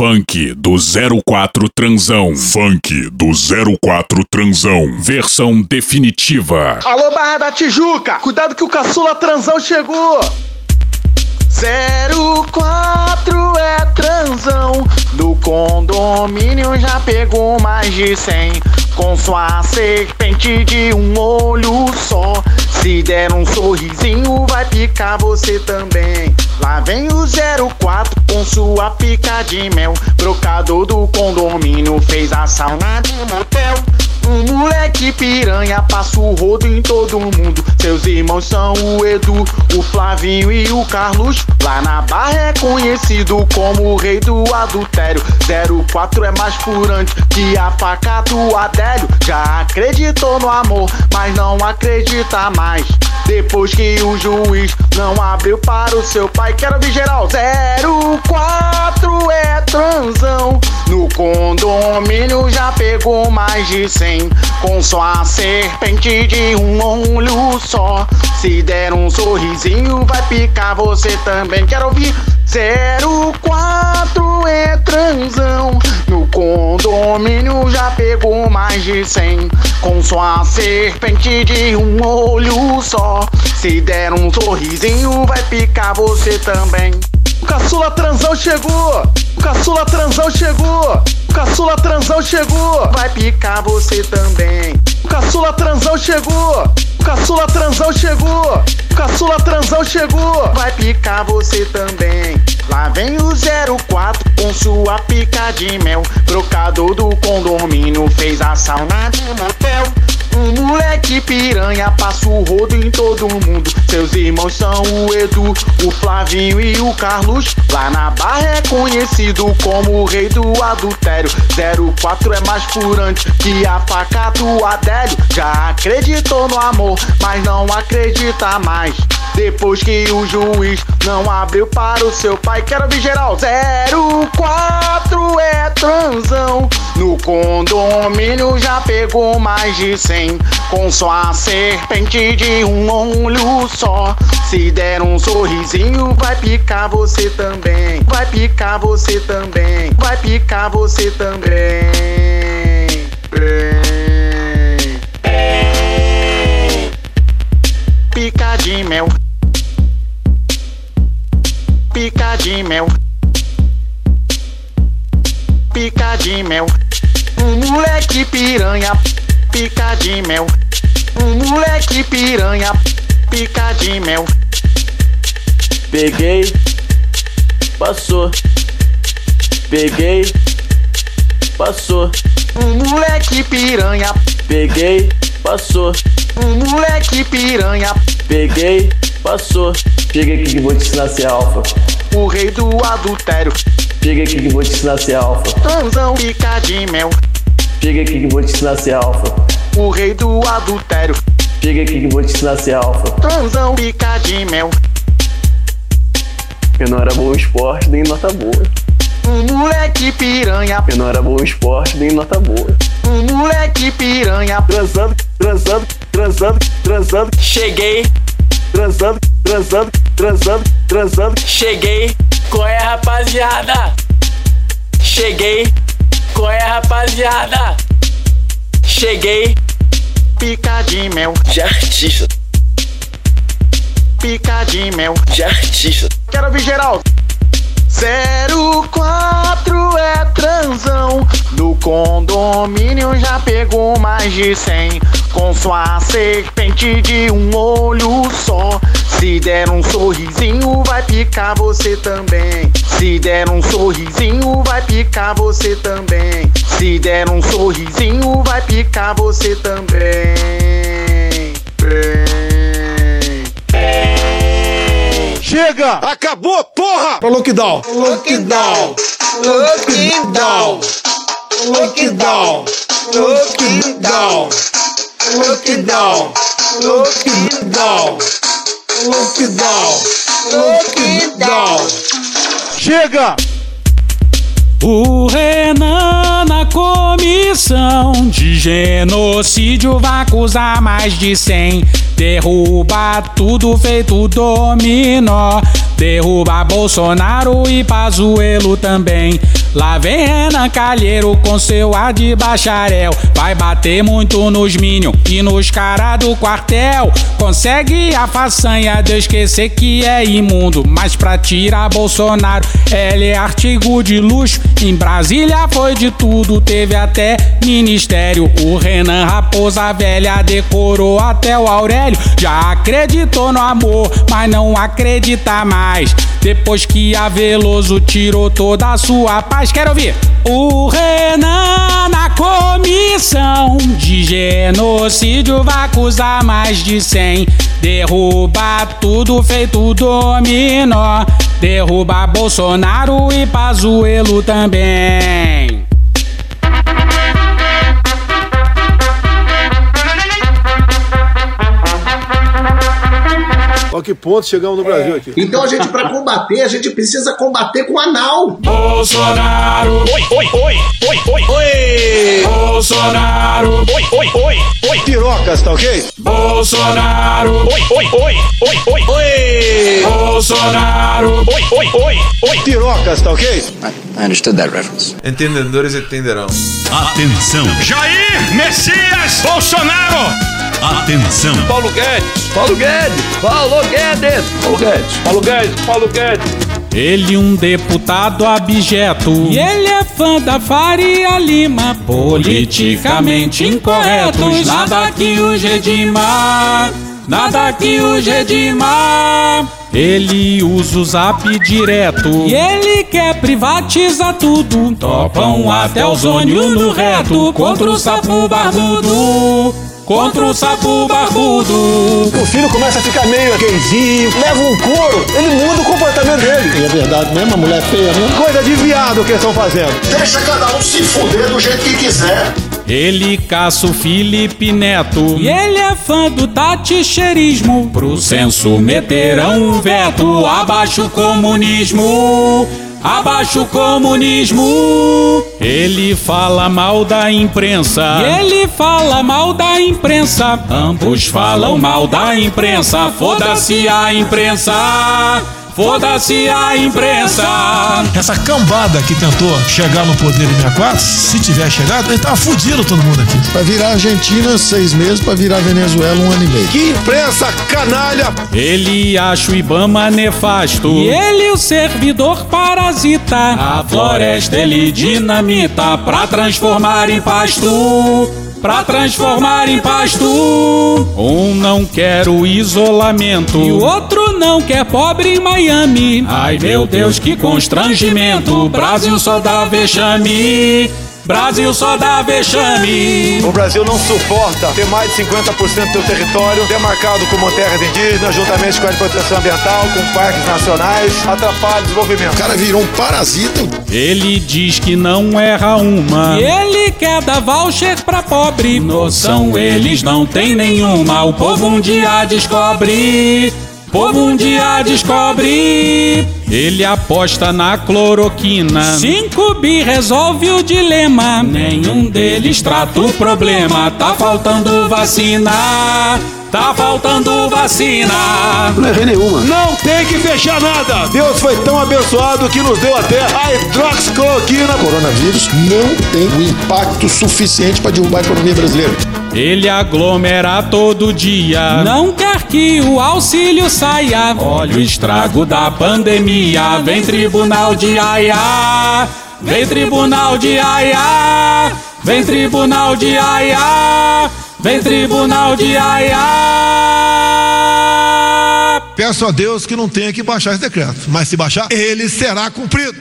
Funk do 04 Transão. Funk do 04 Transão. Versão definitiva. Alô, Barra da Tijuca! Cuidado que o caçula Transão chegou! 04 é transão Do condomínio já pegou mais de 100 Com sua serpente de um olho só Se der um sorrisinho vai picar você também Lá vem o 04 com sua pica de mel. Brocador do condomínio fez a sauna de motel um moleque piranha passa o rodo em todo mundo. Seus irmãos são o Edu, o Flavinho e o Carlos. Lá na barra é conhecido como o rei do adultério. 04 é mais furante que a faca do Adélio. Já acreditou no amor, mas não acredita mais. Depois que o juiz não abriu para o seu pai, quero ver geral. 04 é transão. No condomínio já pegou mais de 100 com sua serpente de um olho só. Se der um sorrisinho, vai picar você também. Quero ouvir 04 é transão. No condomínio já pegou mais de 100. Com sua serpente de um olho só. Se der um sorrisinho, vai picar você também. O caçula transão chegou! O caçula transão chegou! O caçula transão chegou! Vai picar você também! O caçula transão chegou! O caçula transão chegou! O caçula transão chegou! Vai picar você também! Lá vem o 04 com sua pica de mel. Brocador do condomínio fez a sauna de motel. Um moleque piranha passa o rodo em todo mundo. Seus irmãos são o Edu, o Flavinho e o Carlos. Lá na barra é conhecido como o rei do adultério. 04 é mais furante que a faca do Adélio. Já acreditou no amor, mas não acredita mais. Depois que o juiz não abriu para o seu pai, quero ver geral. 04 é transão. No condomínio já pegou mais de 100. Com sua serpente de um olho só. Se der um sorrisinho, vai picar você também. Vai picar você também. Vai picar você também. Pica de mel. Pica de mel. Pica de mel. Um moleque piranha. Pica de mel. Um moleque piranha. Pica de mel. Peguei, passou. Peguei, passou. Um moleque piranha. Peguei, passou. Um moleque piranha. Peguei, passou. Chega aqui que vou te ensinar a ser alfa. O rei do adultério. Chega aqui que vou te ensinar a ser alfa. Transão pica de mel. Chega aqui que vou te ensinar a ser alfa. O rei do adultério. Chega aqui que vou te ensinar a ser alfa. Transão pica de mel. Eu não era bom em esporte, nem nota boa. Um moleque piranha. Eu não era bom em esporte, nem nota boa. Um moleque piranha. Transando, transando, transando, transando. Cheguei, Transando, transando, transando, transando. cheguei, qual é rapaziada? Cheguei, qual é rapaziada? Cheguei, Pica de mel. De artista, Pica de mel. de artista. Quero ouvir geral. 04 é transão. Do condomínio já pegou mais de 100. Com sua serpente de um olho só. Se der um sorrisinho, vai picar você também. Se der um sorrisinho, vai picar você também. Se der um sorrisinho, vai picar você também. Chega! Acabou, porra! Pra lockdown! Lockdown! Lockdown! Lockdown! Lockdown! Lockdown! Lockdown! Lockdown! Lockdown! Chega! O Renan na comissão de genocídio vai acusar mais de 100. Derruba tudo feito dominó. Derruba Bolsonaro e Pazuelo também. Lá vem Renan Calheiro com seu ar de bacharel. Vai bater muito nos Minion e nos cara do quartel. Consegue a façanha de esquecer que é imundo. Mas pra tirar Bolsonaro, ele é artigo de luxo. Em Brasília foi de tudo, teve até ministério. O Renan Raposa Velha decorou até o Aurélio. Já acreditou no amor, mas não acredita mais. Depois que a Veloso tirou toda a sua paz, quero ouvir. O Renan na comissão de genocídio vai acusar mais de 100. Derruba tudo feito dominó. Derruba Bolsonaro e Pazuelo também. Olha que ponto chegamos no Brasil aqui. Então a gente, pra combater, a gente precisa combater com anal. Bolsonaro. Oi, oi, oi, oi, oi, oi. Bolsonaro. Oi, oi, oi, oi. Pirocas, tá ok? Bolsonaro. Oi, oi, oi, oi, oi, oi. Bolsonaro. Oi, oi, oi, oi. Pirocas, tá ok? I understood that reference. Entendedores entenderão. Atenção, Jair Messias Bolsonaro. Atenção. Paulo Guedes, Paulo Guedes, Paulo Guedes, Paulo Guedes, Paulo Guedes, Paulo Guedes. Ele um deputado abjeto. E ele é fã da Faria Lima. Politicamente incorretos Nada que o redima Nada que o redima Ele usa o zap direto. E ele quer privatizar tudo. Topam até o zônio no reto. Contra o sapo barbudo Contra o sapo barbudo O filho começa a ficar meio gayzinho, leva um couro, ele muda o comportamento dele. E é verdade mesmo, a mulher feia mesmo. Coisa de viado que eles estão fazendo. Deixa cada um se fuder do jeito que quiser. Ele caça o Felipe Neto E ele é fã do taticheirismo Pro censo meterão um veto Abaixo o comunismo Abaixo o comunismo Ele fala mal da imprensa. Ele fala mal da imprensa. Ambos falam mal da imprensa Foda-se a imprensa Foda-se a imprensa Essa cambada que tentou chegar no poder em 64, se tiver chegado, ele tava fudido todo mundo aqui. Pra virar Argentina, seis meses. Pra virar Venezuela, um ano e meio. Que imprensa canalha! Ele acha o Ibama nefasto E ele o servidor parasita A floresta ele dinamita Pra transformar em pasto Pra transformar em pasto. Um não quer o isolamento. E o outro não quer pobre em Miami. Ai meu Deus que constrangimento. Brasil só dá vexame Brasil só dá vexame O Brasil não suporta ter mais de 50% do seu território demarcado como terras indígenas, juntamente com a proteção ambiental, com parques nacionais, atrapalha o desenvolvimento. O cara virou um parasita. Ele diz que não erra uma. E ele quer dar voucher pra pobre. Noção eles não têm nenhuma. O povo um dia descobre. Povo um dia descobre. Ele aposta na cloroquina. Cinco bi resolve o dilema. Nenhum deles trata o problema. Tá faltando vacina. Tá faltando vacina. Não errei nenhuma. Não tem que fechar nada. Deus foi tão abençoado que nos deu até a hidroxicloroquina. Coronavírus não tem um impacto suficiente pra derrubar a economia brasileira. Ele aglomera todo dia. Não quer que o auxílio saia. Olha o estrago da pandemia. Vem tribunal de Aia. Vem tribunal de Aia. Vem tribunal de Aia. Vem tribunal de Aia. Peço a Deus que não tenha que baixar esse decreto. Mas se baixar, ele será cumprido.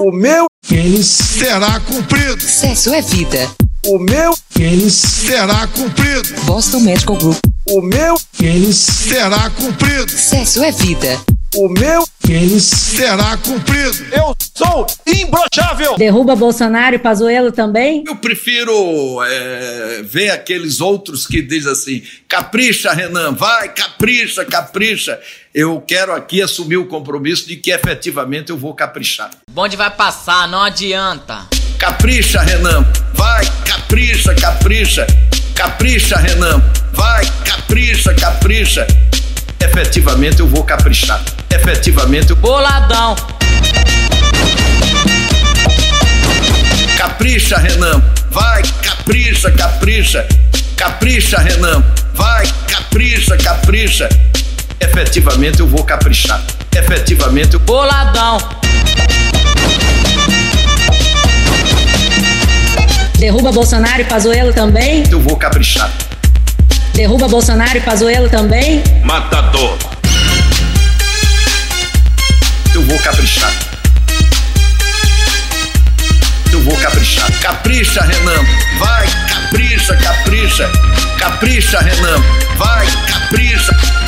O meu Ele será cumprido. Sexo é vida. O meu Ele será cumprido. Boston Medical Group. O meu Ele será cumprido. Sexo é vida. O meu Ele será cumprido. Eu sou imbrochável. Derruba Bolsonaro e Pazuello também? Eu prefiro é, ver aqueles outros que dizem assim: capricha, Renan, vai, capricha, capricha. Eu quero aqui assumir o compromisso de que efetivamente eu vou caprichar. O bonde vai passar, não adianta. Capricha, Renan, vai, capricha, capricha. Capricha, Renan, vai, capricha, capricha. Efetivamente eu vou caprichar. Efetivamente eu. Boladão. capricha, Renan. Vai, capricha, capricha. Capricha, Renan. Vai, capricha, capricha. Efetivamente eu vou caprichar. Efetivamente eu. Boladão. Derruba Bolsonaro e Pazuello também? Eu vou caprichar. Derruba Bolsonaro e Pazuello também? Matador. Eu vou caprichar. Eu vou caprichar. Capricha, Renan. Vai, capricha, capricha. Capricha, Renan. Vai, capricha.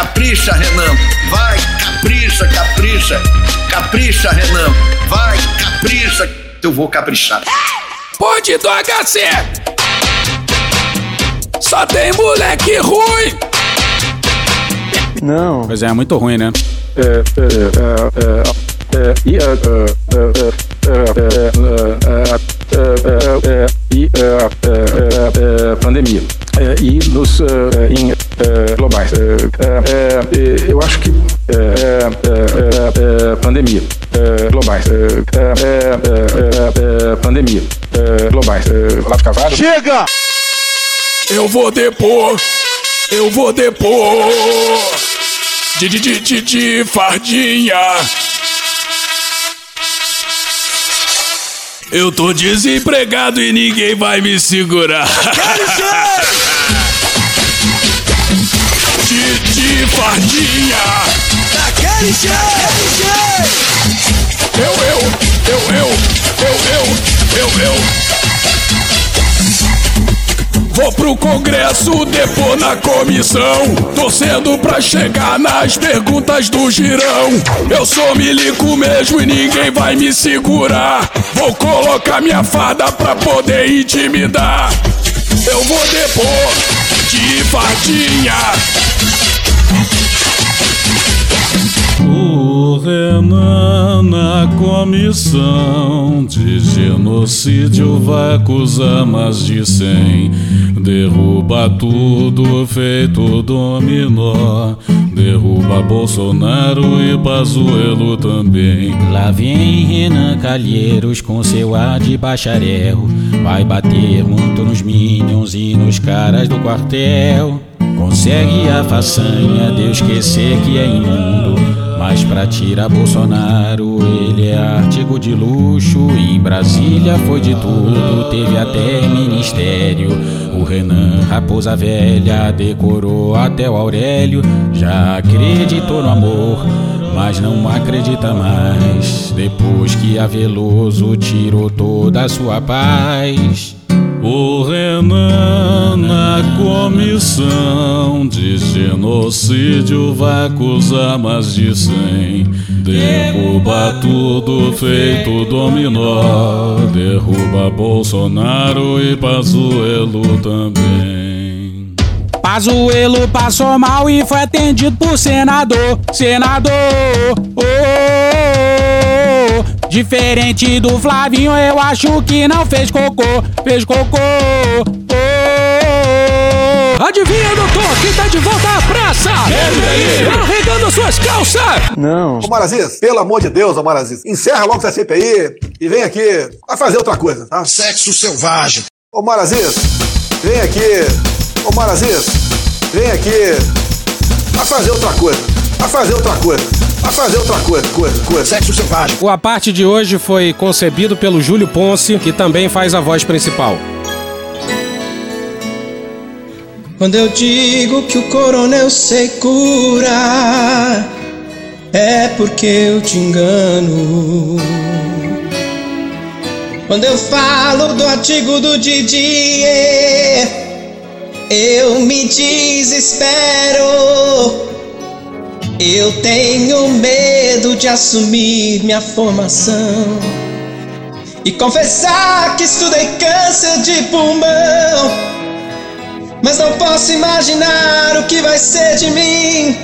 Capricha, Renan. Vai, capricha, capricha. Capricha, Renan. Vai, capricha. Eu vou caprichar. Pode do HC! Só tem moleque ruim! Não. Pois é, é muito ruim, né? É, é, é, é, é, e, é, é, é, é, e pandemia e nos em globais eu acho que pandemia globais pandemia globais Olavo Carvalho chega eu vou depor eu vou depor de de de de, de fardinha Eu tô desempregado e ninguém vai me segurar. Titi Fardinha. Daquele jeito. Eu, eu, eu, eu, eu, eu, eu, eu. Vou pro Congresso, depor na comissão. Torcendo pra chegar nas perguntas do girão. Eu sou milico mesmo e ninguém vai me segurar. Vou colocar minha farda pra poder intimidar. Eu vou depor de fardinha. O Renan na comissão de genocídio vai acusar mais de cem. Derruba tudo feito dominó. Derruba Bolsonaro e Pazuello também. Lá vem Renan Calheiros com seu ar de bacharel. Vai bater muito nos minions e nos caras do quartel. Consegue a façanha de eu esquecer que é imundo. Mas pra tirar Bolsonaro, ele é artigo de luxo. Em Brasília foi de tudo, teve até ministério. O Renan Raposa Velha decorou até o Aurélio. Já acreditou no amor, mas não acredita mais. Depois que a Veloso tirou toda a sua paz. O Renan na comissão de genocídio vai acusar mais de cem. Derruba tudo feito dominó. Derruba Bolsonaro e Pazuello também. Pazuello passou mal e foi atendido por senador. Senador, oh. Diferente do Flavinho, eu acho que não fez cocô, fez cocô. Oh, oh. Adivinha, doutor, quem tá de volta à praça? Ele aí, arregando suas calças. Não. Ô Maraziz, pelo amor de Deus, ô Maraziz, encerra logo essa CPI e vem aqui, vai fazer outra coisa, tá? Sexo selvagem. Ô Maraziz, vem aqui. Ô Maraziz, vem aqui, vai fazer outra coisa, vai fazer outra coisa. Vai fazer outra coisa, coisa, coisa. Sexo selvagem. O A Parte de hoje foi concebido pelo Júlio Ponce, que também faz a voz principal. Quando eu digo que o coronel sei curar, é porque eu te engano. Quando eu falo do artigo do Didi, eu me desespero. Eu tenho medo de assumir minha formação e confessar que estudei câncer de pulmão. Mas não posso imaginar o que vai ser de mim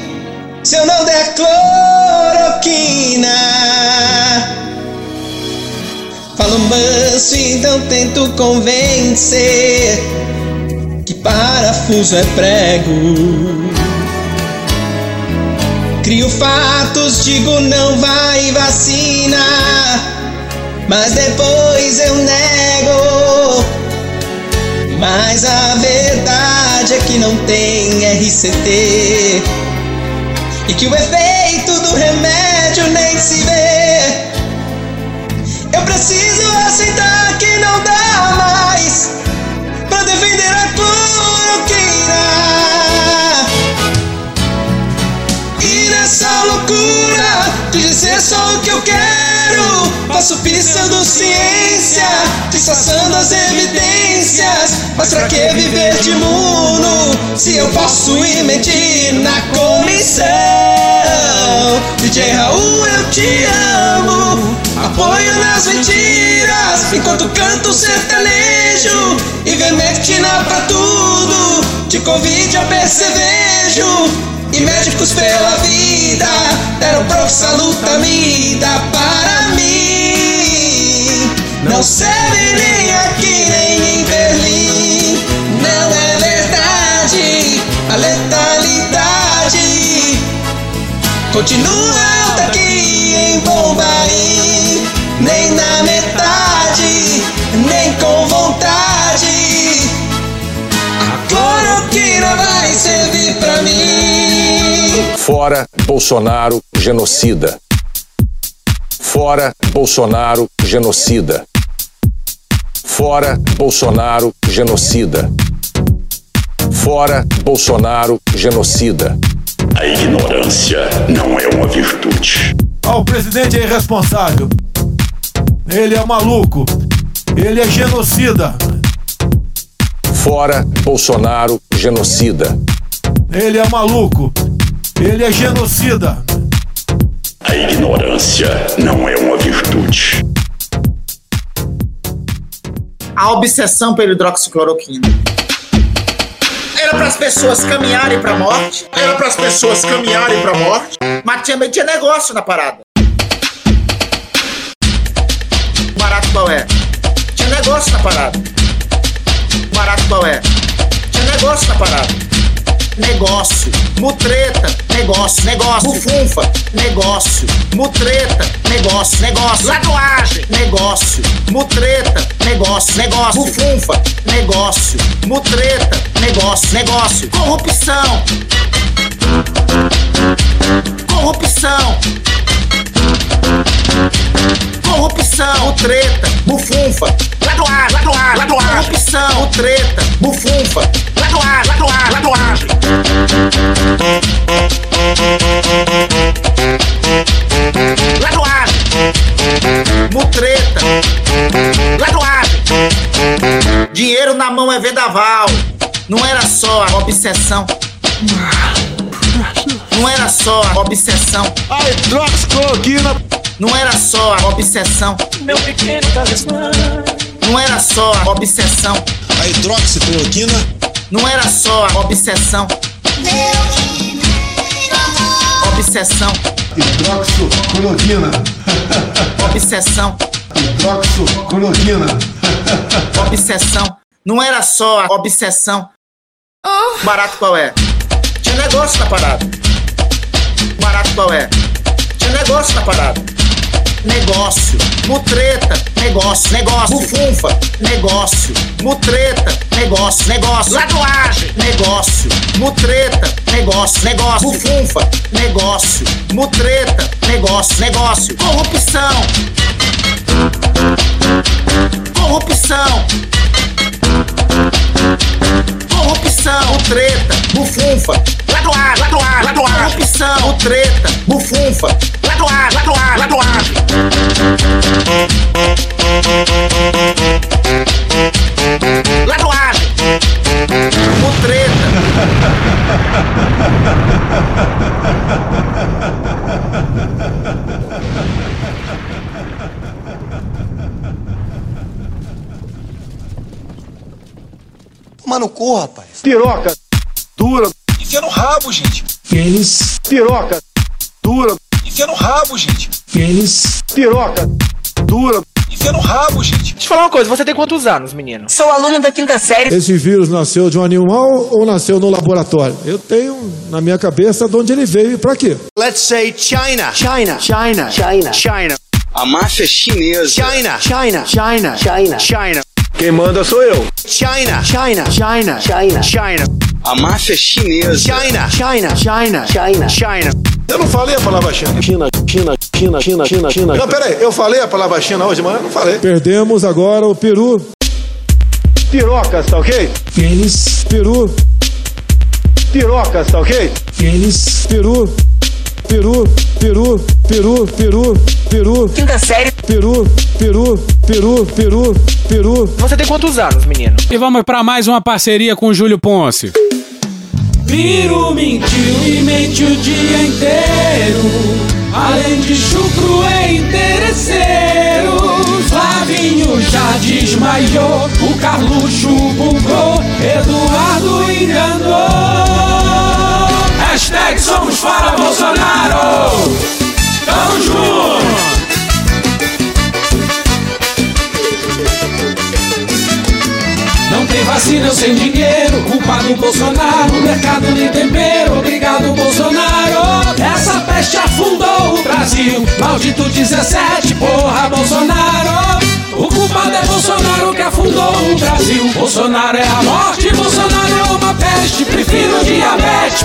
se eu não der cloroquina. Falo manso, então tento convencer que parafuso é prego. Crio fatos, digo não vai vacina, mas depois eu nego. Mas a verdade é que não tem RCT E que o efeito do remédio nem se vê. Eu preciso aceitar que não dá mais Pra defender a cloroquina loucura de dizer só o que eu quero. Passo pisando ciência, disfarçando as evidências. Mas pra que viver de mundo se eu posso ir mentir na comissão? DJ Raul, eu te amo. Apoio nas mentiras Enquanto canto sertanejo. E vermectina pra tudo De Covid a percevejo e médicos pela vida deram proxa luta mida para mim. Não serve nem aqui nem em Berlim. Não é verdade a letalidade. Continua alta aqui em Bombaim. Nem na metade, nem com vontade. A cloroquina vai servir pra mim. Fora Bolsonaro genocida. Fora Bolsonaro genocida. Fora Bolsonaro genocida. Fora Bolsonaro genocida. A ignorância não é uma virtude. Ó, o presidente é irresponsável. Ele é maluco. Ele é genocida. Fora Bolsonaro genocida. Ele é maluco. Ele é genocida. A ignorância não é uma virtude. A obsessão pela hidroxicloroquina. Era para as pessoas caminharem para a morte. Era para as pessoas caminharem para a morte. Mas também tinha negócio na parada. Barato qual é? Tinha negócio na parada. Barato qual é? Tinha negócio na parada. Negócio, mutreta, negócio, negócio, bufunfa, negócio, mutreta, negócio, negócio, ladoagem, negócio, mutreta, negócio, negócio, bufunfa, negócio, mutreta, negócio, negócio, corrupção, corrupção, corrupção, mutreta, bufunfa, ladoagem, ladoagem, ladoagem, corrupção, mutreta, bufunfa, ladoagem, ladoagem, ladoagem. Ladoagem, mutreta, ladoagem. Dinheiro na mão é vendaval. Não era só a obsessão. Não era só a obsessão. A hidroxicloroquina. Não era só a obsessão. Meu pequeno talismã. Não era só a obsessão. A hidroxicloroquina. Não era só a obsessão. Obsessão. Hidroxicloroquina. Obsessão. Hidroxicloroquina. Obsessão. Não era só a obsessão. Barato qual é? Tinha negócio na parada. Barato qual é? Tinha negócio na parada. Negócio, mutreta, negócio, negócio, bufunfa, negócio, mutreta, negócio, negócio, ladoagem, negócio, mutreta, negócio, negócio, bufunfa, negócio, mutreta, negócio, negócio, corrupção, corrupção, corrupção, treta, bufunfa, ladoagem, ladoagem, ladoagem, corrupção, treta, bufunfa, ladoagem, ladoagem, ladoagem. Ladoagem, mutreta. Toma no cu, rapaz. Piroca. Dura. Enfia no rabo, gente. Pênis. Piroca. Enfia no rabo, gente. Pênis. Piroca. Dura. Enfia no rabo, gente. Deixa eu falar uma coisa, você tem quantos anos, menino? Sou aluno da quinta série. Esse vírus nasceu de um animal ou nasceu no laboratório? Eu tenho na minha cabeça de onde ele veio e pra quê. Let's say China. China. China. China. China. A máfia chinesa. China. China. China. China. China. Quem manda sou eu. China, China, China, China, China. A máfia é chinesa. China, China, China, China, China. Eu não falei a palavra China. China, China, China, China, China, China. Não, peraí, eu falei a palavra China hoje, mas eu não falei. Perdemos agora o Peru. Pirocas, tá ok? Pênis. Peru. Pirocas, tá ok? Pênis. Peru. Peru, Peru, Peru, Peru, Peru. Quinta série. Peru, Peru, Peru, Peru, Peru. Você tem quantos anos, menino? E vamos para mais uma parceria com o Júlio Ponce. Piro mentiu e mente o dia inteiro. Além de chucro é interesseiro. Flavinho já desmaiou. O Carluxo bugou. Eduardo enganou. Hashtag somos para Bolsonaro. Tamo junto. Não tem vacina, sem dinheiro. Culpa do Bolsonaro. Mercado nem tempero. Obrigado, Bolsonaro. Essa peste afundou o Brasil. Maldito 17, porra, Bolsonaro. O culpado é Bolsonaro que afundou o Brasil. Bolsonaro é a morte, Bolsonaro é uma peste. Prefiro diabetes,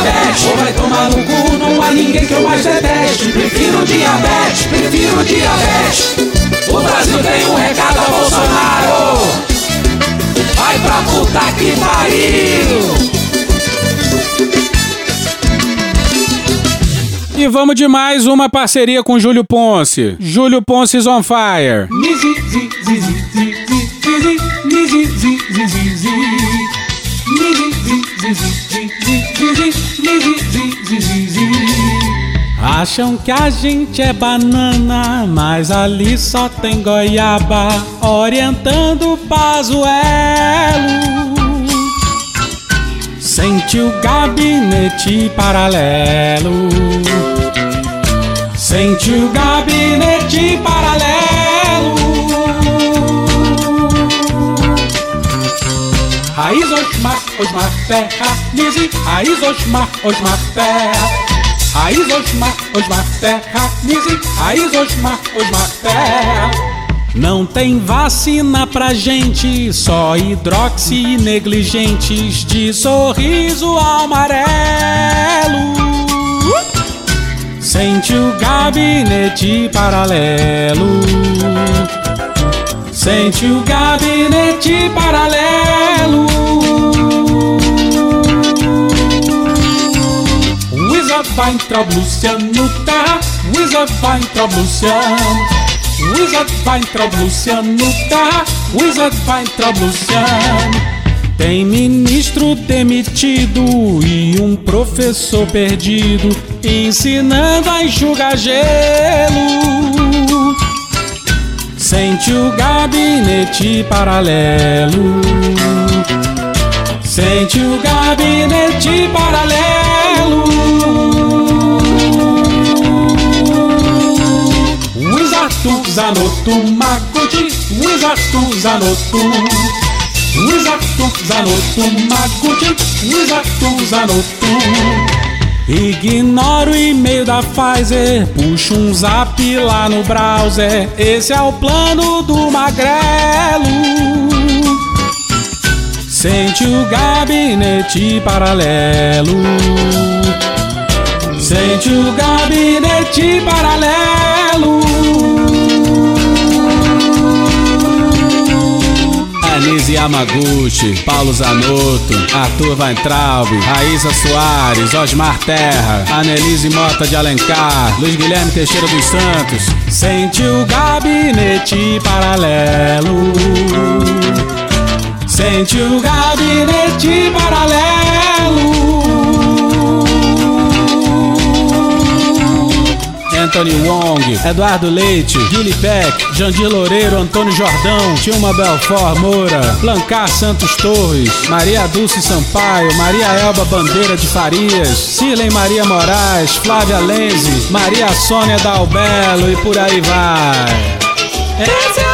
diabetes. Ou vai tomar no cu, não há ninguém que eu mais deteste. Prefiro diabetes, prefiro diabetes. O Brasil tem um recado a Bolsonaro. Vai pra puta que pariu! E vamos de mais uma parceria com Júlio Ponce. Júlio Ponce's on fire. Acham que a gente é banana, mas ali só tem goiaba orientando o Pazuelo. Sente o gabinete paralelo. Sente o gabinete paralelo. Raiz Osmar, Osmar Terra, Nise, Raiz Osmar, Osmar Terra. Raiz Osmar, Osmar Terra, Nise, Raiz Osmar, Osmar Terra. Não tem vacina pra gente, só hidroxi negligentes de sorriso amarelo. Sente o gabinete paralelo. Sente o gabinete paralelo. Wizard Weintraub Luciano Terra, Wizard Weintraub Luciano. Wizard Weintraub Luciano Terra, Wizard Weintraub Luciano. Tem ministro demitido e um professor perdido ensinando a enxugar gelo. Sente o gabinete paralelo. Sente o gabinete paralelo. Wizardu Zanotto Maguti, Wizardu Zanotto. Wizardu Zanotto Maguti, Wizardu Zanotto. Ignora o e-mail da Pfizer, puxa um zap lá no browser. Esse é o plano do magrelo. Sente o gabinete paralelo. Sente o gabinete paralelo. Anise Yamaguchi, Paulo Zanotto, Arthur Weintraub, Raíssa Soares, Osmar Terra, Anelise Mota de Alencar, Luiz Guilherme Teixeira dos Santos. Sente o gabinete paralelo. Sente o gabinete paralelo. Anthony Wong, Eduardo Leite, Guilherme Peck, Jandir Loureiro, Antônio Jordão, Tilma Belfort Moura, Blancar Santos Torres, Maria Dulce Sampaio, Maria Elba Bandeira de Farias, Cirlei Maria Moraes, Flávia Lenze, Maria Sônia Dalbelo e por aí vai. É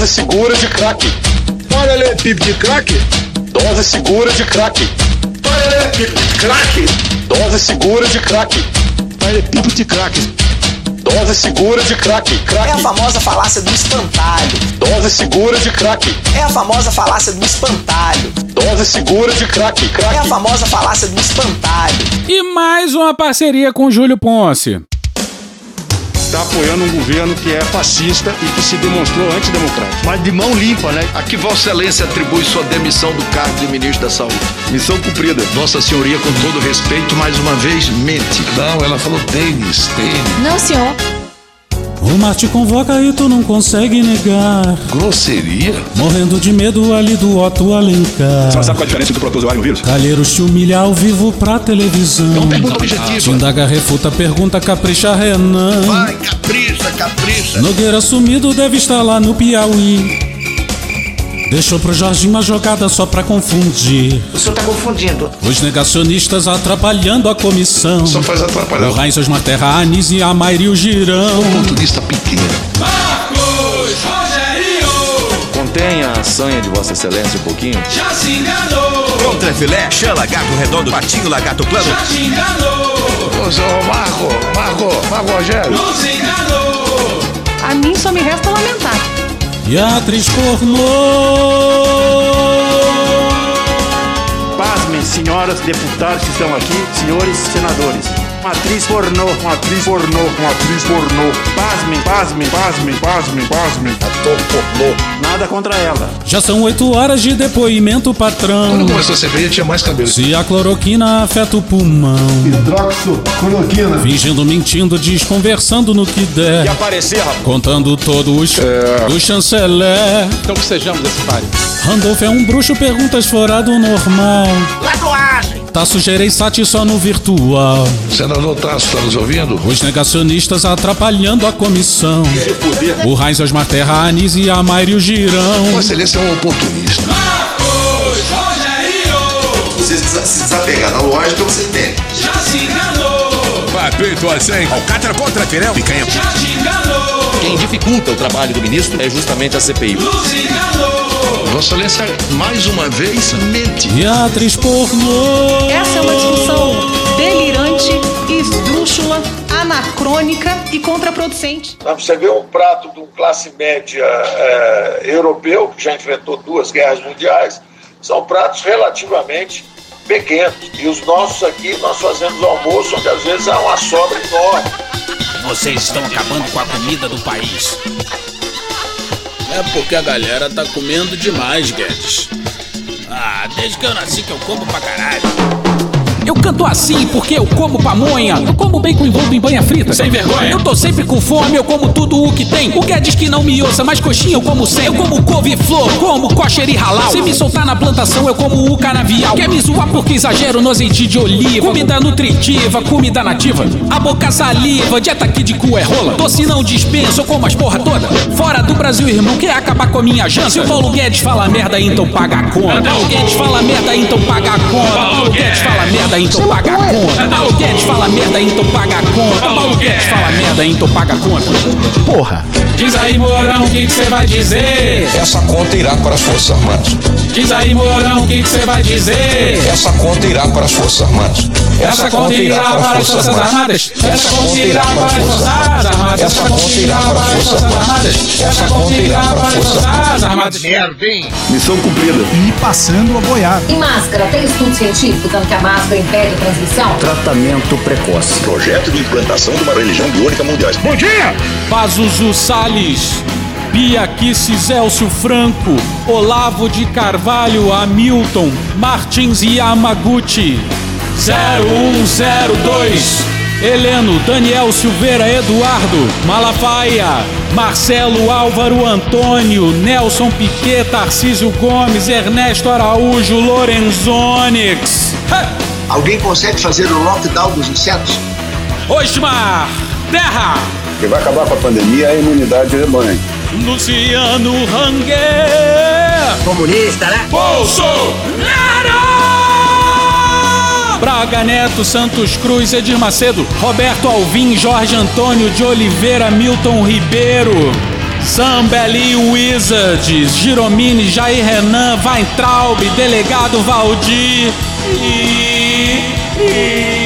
Dose segura de crack. Olha ali, pipo de crack. Dose segura de crack. Olha ali, pipo de crack. Dose segura de crack. Olha ali, pipo de crack. Dose segura de crack. crack. É a famosa falácia do espantalho. Dose segura de crack. É a famosa falácia do espantalho. Dose segura de crack. crack. É a famosa falácia do espantalho. E mais uma parceria com Júlio Ponce. Está apoiando um governo que é fascista e que se demonstrou antidemocrático. Mas de mão limpa, né? A que Vossa Excelência atribui sua demissão do cargo de ministro da Saúde? Missão cumprida. Vossa Senhoria, com todo respeito, mais uma vez, mente. Não, ela falou tênis, tênis. Não, senhor. O mar te convoca e tu não consegue negar. Grosseria? Morrendo de medo ali do Otto Alencar. Você sabe qual a diferença entre o protozoário e um vírus? Calheiros te humilha ao vivo pra televisão. Não pergunta objetiva. Te indaga, refuta, pergunta, capricha, Renan. Vai, capricha, capricha. Nogueira sumido deve estar lá no Piauí. Deixou pro Jorginho uma jogada só pra confundir. O senhor tá confundindo. Os negacionistas atrapalhando a comissão. Só faz atrapalhar. O Rainz, Osmar Terra, Anis e a Mairi o Girão. Oportunista pequeno. Marcos Rogério! Contenha a sanha de Vossa Excelência um pouquinho. Já se enganou! Contra filé, chã, lagarto redondo, patinho, lagarto plano. Já te enganou! Ô, seu Marco, Marco, Marco Rogério. Nos enganou! A mim só me resta lamentar. E a atriz pornô. Pasmem, senhoras deputadas que estão aqui, senhores senadores. Uma atriz pornô, uma atriz pornô, uma atriz pornô. Pasmem, pasmem, pasmem, pasmem, pasmem. Ator pornô. Nada contra ela. Já são oito horas de depoimento, patrão. Quando começou a cerveja tinha mais cabelo. Se a cloroquina afeta o pulmão. Hidroxocloroquina. Fingindo, mentindo, desconversando no que der. E aparecer, rapaz. Contando todos É. do chanceler. Então que sejamos esse páreo. Randolph é um bruxo, perguntas fora do normal. Lagoagem. Tasso Gereissati só no virtual. Senador Tasso, está nos ouvindo? Os negacionistas atrapalhando a comissão. O Rainz Osmar Terra, Anis e a Mairi o Girão. Vossa Excelência é um oportunista. Marcos Rogério! Você se desapegar da lógica, você tem. Já se enganou! Papito assim. Alcatra contra Firel. Picanha. Já te enganou! Quem dificulta o trabalho do ministro é justamente a CPI. Vossa Excelência, mais uma vez, mente. E a atriz pornô. Essa é uma discussão delirante, esdrúxula, anacrônica e contraproducente. Você vê um prato de um classe média é, europeu, que já enfrentou duas guerras mundiais, são pratos relativamente pequenos. E os nossos aqui, nós fazemos almoço onde às vezes há uma sobra enorme. Vocês estão acabando com a comida do país. É porque a galera tá comendo demais, Guedes. Ah, desde que eu nasci que eu como pra caralho. Eu canto assim porque eu como pamonha. Eu como bacon envolto em banha frita. Sem vergonha. Eu tô sempre com fome, eu como tudo o que tem. O Guedes que não me ouça, mas coxinha eu como sem. Eu como couve-flor, como kosher e halal. Se me soltar na plantação, eu como o canavial. Quer me zoar porque exagero no azeite de oliva. Comida nutritiva, comida nativa. A boca saliva, dieta aqui de cu é rola. Doce não dispensa, eu como as porra toda. Fora do Brasil, irmão, quer acabar com a minha janta? Se o Paulo Guedes fala merda, então paga a conta. Paulo Guedes fala merda, então paga a conta. Paulo Guedes fala merda, então paga a conta. Paulo Guedes fala merda, então paga a conta. Paulo Guedes fala merda, então paga a conta. Porra. Diz aí, Mourão, o que você vai dizer? Essa conta irá para as Forças Armadas. Diz aí, Mourão, o que você vai dizer? Essa conta irá para as Forças Armadas. Essa conta irá para as Forças Armadas. Essa conta irá para as Forças Armadas. Essa conta irá para as Forças Armadas. Essa conta irá para as Forças Armadas. Merda, hein? Missão cumprida. E passando a boiada. Em máscara, tem estudo científico dando que a máscara impede a transmissão? Tratamento precoce. Projeto de implantação de uma religião biônica mundial. Bom dia! Pazuzu Salles. Bia Kisses Elcio Franco, Olavo de Carvalho Hamilton, Martins Yamaguchi, 0102, Heleno, Daniel Silveira Eduardo, Malafaia, Marcelo Álvaro Antônio, Nelson Piquet, Tarcísio Gomes, Ernesto Araújo, Lorenzonix. Alguém consegue fazer o lockdown dos insetos? Osmar, Terra, O que vai acabar com a pandemia é a imunidade rebanho. Luciano Ranger. Comunista, né? Bolsonaro! Braga Neto, Santos Cruz, Edir Macedo, Roberto Alvim, Jorge Antônio de Oliveira, Milton Ribeiro, Zambelli Wizards, Giromini, Jair Renan, Weintraub, Delegado Valdir e... e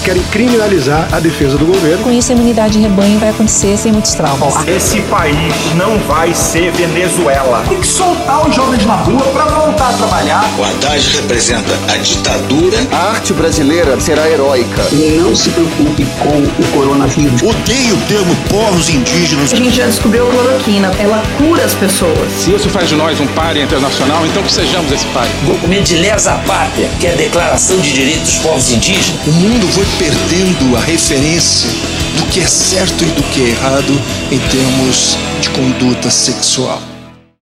querem criminalizar a defesa do governo. Com isso, a imunidade de rebanho vai acontecer sem muitos traumas. Esse país não vai ser Venezuela. Tem que soltar os jovens na rua para voltar a trabalhar. O Haddad representa a ditadura. A arte brasileira será heróica. Não se preocupe com o coronavírus. Odeio o termo povos indígenas. A gente já descobriu a cloroquina. Ela cura as pessoas. Se isso faz de nós um páreo internacional, então que sejamos esse páreo. Documento de lesa pátria, que é a Declaração de Direitos dos Povos Indígenas. O mundo foi perdendo a referência do que é certo e do que é errado em termos de conduta sexual.